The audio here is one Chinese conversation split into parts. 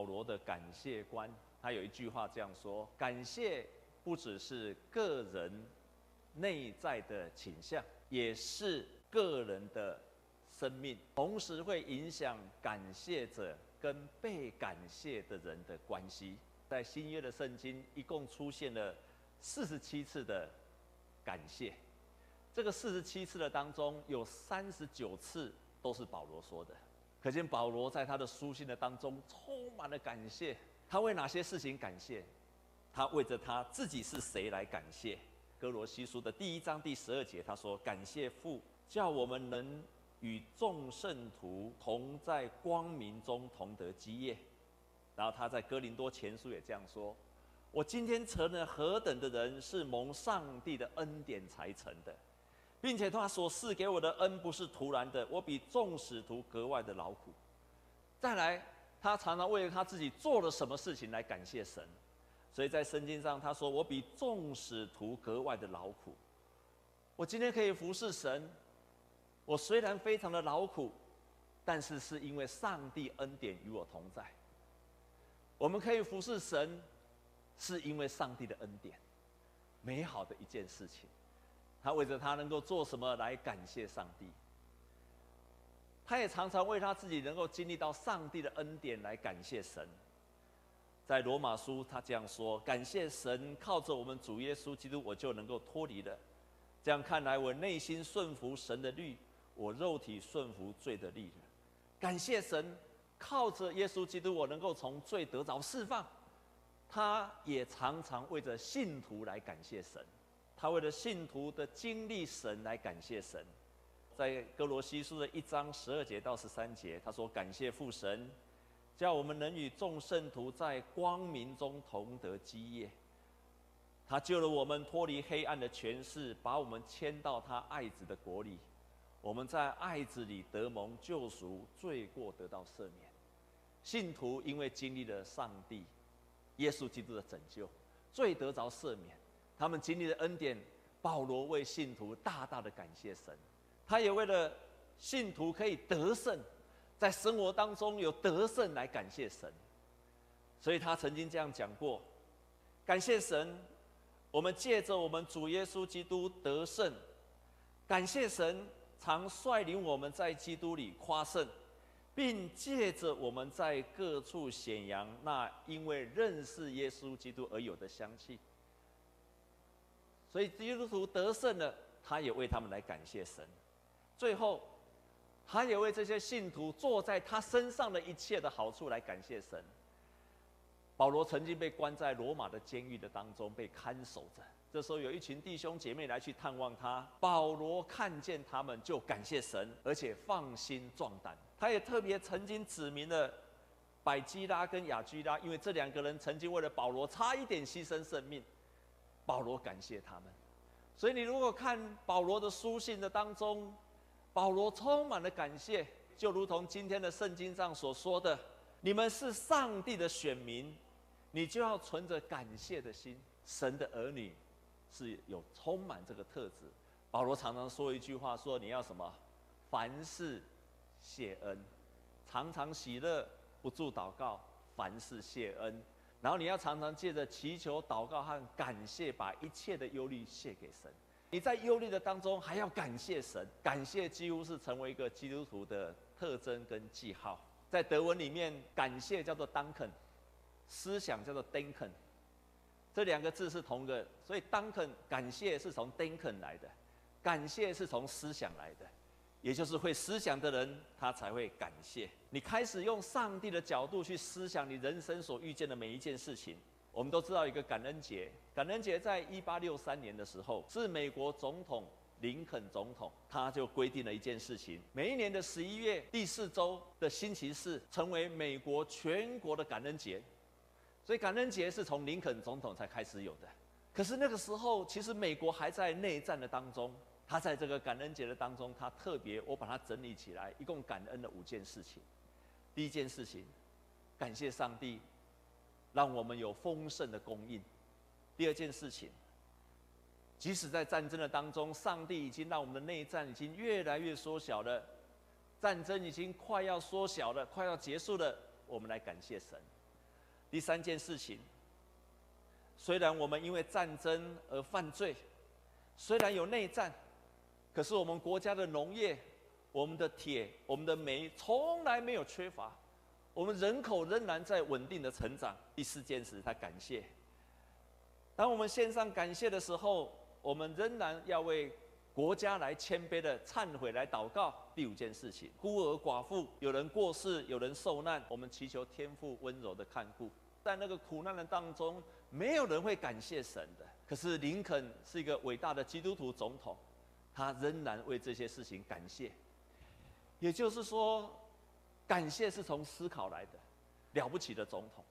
保罗的感谢观，他有一句话这样说：感谢不只是个人内在的倾向，也是个人的生命，同时会影响感谢者跟被感谢的人的关系。在新约的圣经，一共出现了四十七次的感谢。这个四十七次的当中，有三十九次都是保罗说的，可见保罗在他的书信的当中充满了感谢。他为哪些事情感谢？他为着他自己是谁来感谢？哥罗西书的第一章第十二节，他说：“感谢父，叫我们能与众圣徒同在光明中同得基业。”然后他在哥林多前书也这样说：“我今天成了何等的人，是蒙上帝的恩典才成的。”并且他所赐给我的恩不是徒然的，我比众使徒格外的劳苦。再来，他常常为了他自己做了什么事情来感谢神，所以在圣经上他说：“我比众使徒格外的劳苦。”我今天可以服侍神，我虽然非常的劳苦，但是是因为上帝恩典与我同在。我们可以服侍神，是因为上帝的恩典，美好的一件事情。他为着他能够做什么来感谢上帝，他也常常为他自己能够经历到上帝的恩典来感谢神。在罗马书他这样说：“感谢神，靠着我们主耶稣基督，我就能够脱离了。这样看来，我内心顺服神的律，我肉体顺服罪的律了。感谢神，靠着耶稣基督，我能够从罪得着释放。他也常常为着信徒来感谢神。”他为了信徒的经历神来感谢神，在哥罗西书的一章十二节到十三节，他说：“感谢父神，叫我们能与众圣徒在光明中同得基业。他救了我们脱离黑暗的权势，把我们迁到他爱子的国里。我们在爱子里得蒙救赎，罪过得到赦免。信徒因为经历了上帝耶稣基督的拯救，罪得着赦免。”他们经历了恩典，保罗为信徒大大的感谢神，他也为了信徒可以得胜，在生活当中有得胜来感谢神，所以他曾经这样讲过：感谢神，我们借着我们主耶稣基督得胜，感谢神常率领我们在基督里夸胜，并借着我们在各处显扬那因为认识耶稣基督而有的香气。所以基督徒得胜了，他也为他们来感谢神。最后，他也为这些信徒坐在他身上的一切的好处来感谢神。保罗曾经被关在罗马的监狱的当中，被看守着。这时候有一群弟兄姐妹来去探望他，保罗看见他们就感谢神，而且放心壮胆。他也特别曾经指明了百基拉跟亚居拉，因为这两个人曾经为了保罗差一点牺牲生命。保罗感谢他们，所以你如果看保罗的书信的当中，保罗充满了感谢，就如同今天的圣经上所说的：“你们是上帝的选民，你就要存着感谢的心。”神的儿女是有充满这个特质。保罗常常说一句话，说：“你要什么？凡事谢恩，常常喜乐，不住祷告，凡事谢恩。”然后你要常常借着祈求、祷告和感谢，把一切的忧虑卸给神。你在忧虑的当中还要感谢神，感谢几乎是成为一个基督徒的特征跟记号。在德文里面，感谢叫做 Danken，思想叫做 Denken，这两个字是同个，所以 Danken 感谢是从 Denken 来的，感谢是从思想来的。也就是会思想的人，他才会感谢。你开始用上帝的角度去思想你人生所遇见的每一件事情。我们都知道一个感恩节，感恩节在一八六三年的时候，是美国总统林肯总统，他就规定了一件事情：每一年的十一月第四周的星期四，成为美国全国的感恩节。所以感恩节是从林肯总统才开始有的。可是那个时候，其实美国还在内战的当中。他在这个感恩节的当中，他特别，我把它整理起来，一共感恩了五件事情。第一件事情，感谢上帝，让我们有丰盛的供应。第二件事情，即使在战争的当中，上帝已经让我们的内战已经越来越缩小了，战争已经快要缩小了，快要结束了，我们来感谢神。第三件事情，虽然我们因为战争而犯罪，虽然有内战，可是我们国家的农业、我们的铁、我们的煤从来没有缺乏，我们人口仍然在稳定的成长。第四件事，他感谢。当我们献上感谢的时候，我们仍然要为国家来谦卑的忏悔、来祷告。第五件事情，孤儿寡妇，有人过世，有人受难，我们祈求天父温柔的看顾。在那个苦难的当中，没有人会感谢神的。可是林肯是一个伟大的基督徒总统，他仍然为这些事情感谢。也就是说，感谢是从思考来的，了不起的总统。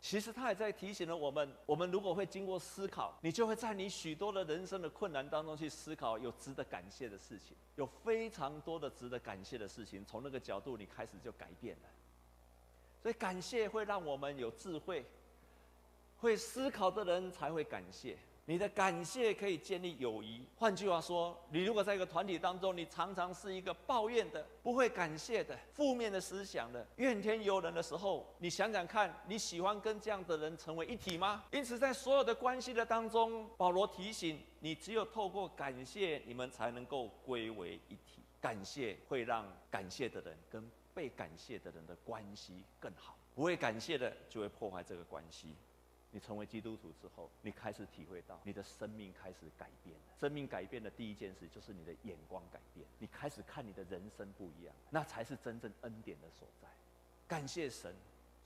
其实他也在提醒了我们：我们如果会经过思考，你就会在你许多的人生的困难当中去思考有值得感谢的事情，有非常多的值得感谢的事情。从那个角度，你开始就改变了。所以感谢会让我们有智慧，会思考的人才会感谢。你的感谢可以建立友谊。换句话说，你如果在一个团体当中，你常常是一个抱怨的、不会感谢的、负面的思想的、怨天尤人的时候，你想想看，你喜欢跟这样的人成为一体吗？因此，在所有的关系的当中，保罗提醒你，只有透过感谢，你们才能够归为一体。感谢会让感谢的人跟被感谢的人的关系更好，不会感谢的就会破坏这个关系。你成为基督徒之后，你开始体会到你的生命开始改变了。生命改变的第一件事就是你的眼光改变，你开始看你的人生不一样，那才是真正恩典的所在。感谢神，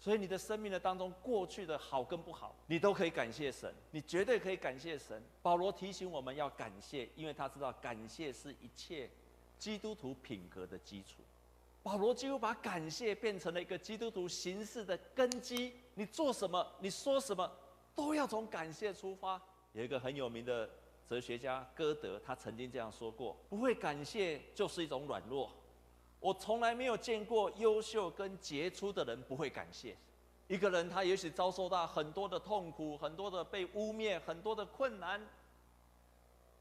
所以你的生命的当中，过去的好跟不好，你都可以感谢神，你绝对可以感谢神。保罗提醒我们要感谢，因为他知道感谢是一切基督徒品格的基础。保罗几乎把感谢变成了一个基督徒行事的根基。你做什么，你说什么，都要从感谢出发。有一个很有名的哲学家歌德，他曾经这样说过：“不会感谢就是一种软弱。”我从来没有见过优秀跟杰出的人不会感谢。一个人他也许遭受到很多的痛苦，很多的被污蔑，很多的困难，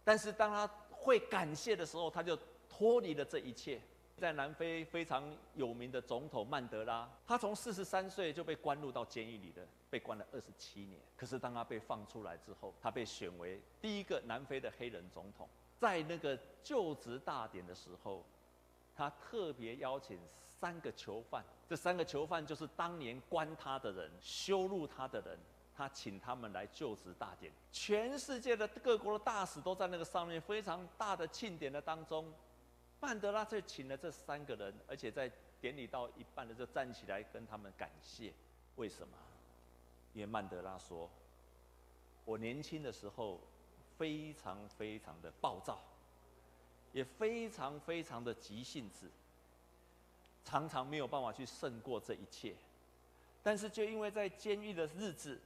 但是当他会感谢的时候，他就脱离了这一切。在南非非常有名的总统曼德拉，他从四十三岁就被关入到监狱里的，被关了二十七年。可是当他被放出来之后，他被选为第一个南非的黑人总统。在那个就职大典的时候，他特别邀请三个囚犯，这三个囚犯就是当年关他的人、羞辱他的人，他请他们来就职大典。全世界的各国的大使都在那个上面非常大的庆典的当中。曼德拉就请了这三个人，而且在典礼到一半的时候站起来跟他们感谢。为什么？因为曼德拉说：“我年轻的时候非常非常的暴躁，也非常非常的急性子，常常没有办法去胜过这一切。但是就因为在监狱的日子，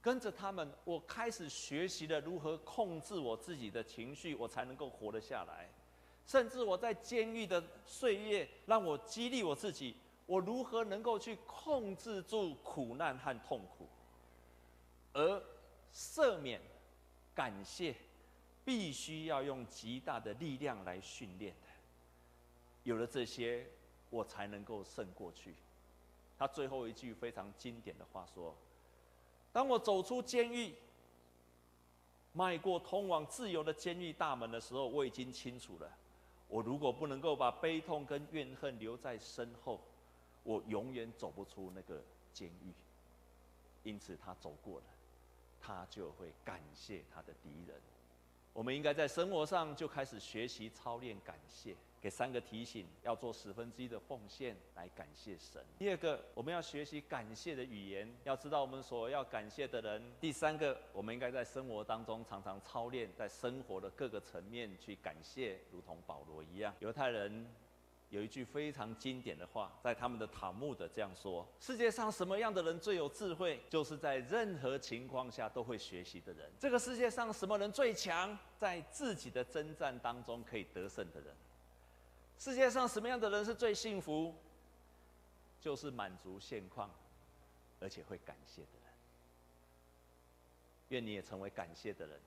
跟着他们，我开始学习了如何控制我自己的情绪，我才能够活得下来。”甚至我在监狱的岁月，让我激励我自己：我如何能够去控制住苦难和痛苦？而赦免、感谢，必须要用极大的力量来训练的。有了这些，我才能够胜过去。他最后一句非常经典的话说：“当我走出监狱，迈过通往自由的监狱大门的时候，我已经清楚了。”我如果不能够把悲痛跟怨恨留在身后，我永远走不出那个监狱。因此，他走过了，他就会感谢他的敌人。我们应该在生活上就开始学习操练感谢。给三个提醒：要做十分之一的奉献来感谢神。第二个，我们要学习感谢的语言，要知道我们所要感谢的人。第三个，我们应该在生活当中常常操练，在生活的各个层面去感谢，如同保罗一样。犹太人有一句非常经典的话，在他们的塔木德这样说：世界上什么样的人最有智慧？就是在任何情况下都会学习的人。这个世界上什么人最强？在自己的征战当中可以得胜的人。世界上什么样的人是最幸福？就是满足现况，而且会感谢的人。愿你也成为感谢的人。